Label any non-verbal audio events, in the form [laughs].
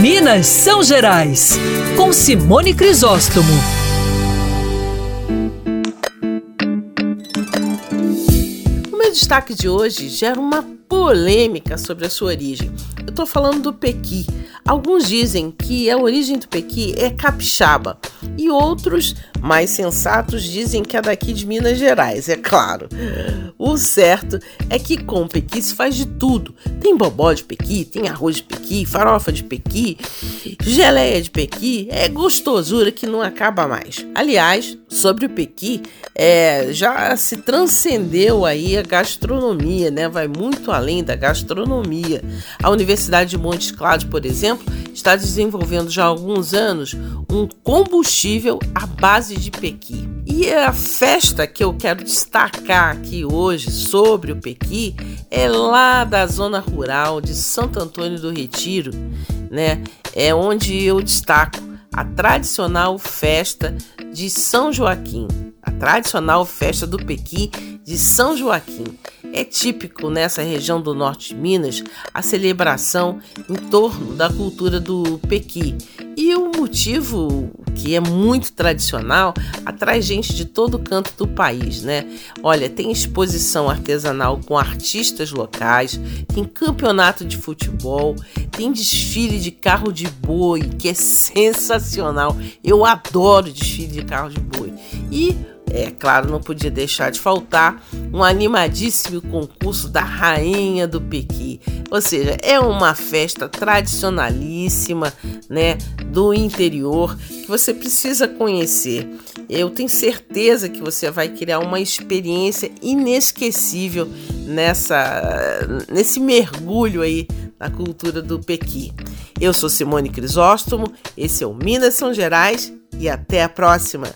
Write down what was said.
Minas São Gerais, com Simone Crisóstomo. O meu destaque de hoje gera uma polêmica sobre a sua origem. Eu estou falando do pequi. Alguns dizem que a origem do pequi é capixaba e outros, mais sensatos, dizem que é daqui de Minas Gerais, é claro. O certo é que com pequi se faz de tudo. Tem bobó de pequi, tem arroz de pequi, farofa de pequi, geleia de pequi, é gostosura que não acaba mais. Aliás, sobre o pequi, é, já se transcendeu aí a gastronomia, né? Vai muito além da gastronomia. A Universidade de Montes Claros, por exemplo, está desenvolvendo já há alguns anos um combustível à base de pequi. E a festa que eu quero destacar aqui hoje sobre o pequi é lá da zona rural de Santo Antônio do Retiro, né? É onde eu destaco a tradicional festa de São Joaquim, a tradicional festa do Pequi de São Joaquim. É típico nessa região do norte de Minas a celebração em torno da cultura do Pequi. E o motivo, que é muito tradicional, atrai gente de todo canto do país, né? Olha, tem exposição artesanal com artistas locais, tem campeonato de futebol, tem desfile de carro de boi, que é [laughs] sensacional. Eu adoro desfile de carro de boi. E é claro, não podia deixar de faltar um animadíssimo concurso da Rainha do Pequi. Ou seja, é uma festa tradicionalíssima, né, do interior que você precisa conhecer. Eu tenho certeza que você vai criar uma experiência inesquecível nessa nesse mergulho aí na cultura do Pequi. Eu sou Simone Crisóstomo, esse é o Minas São Gerais e até a próxima.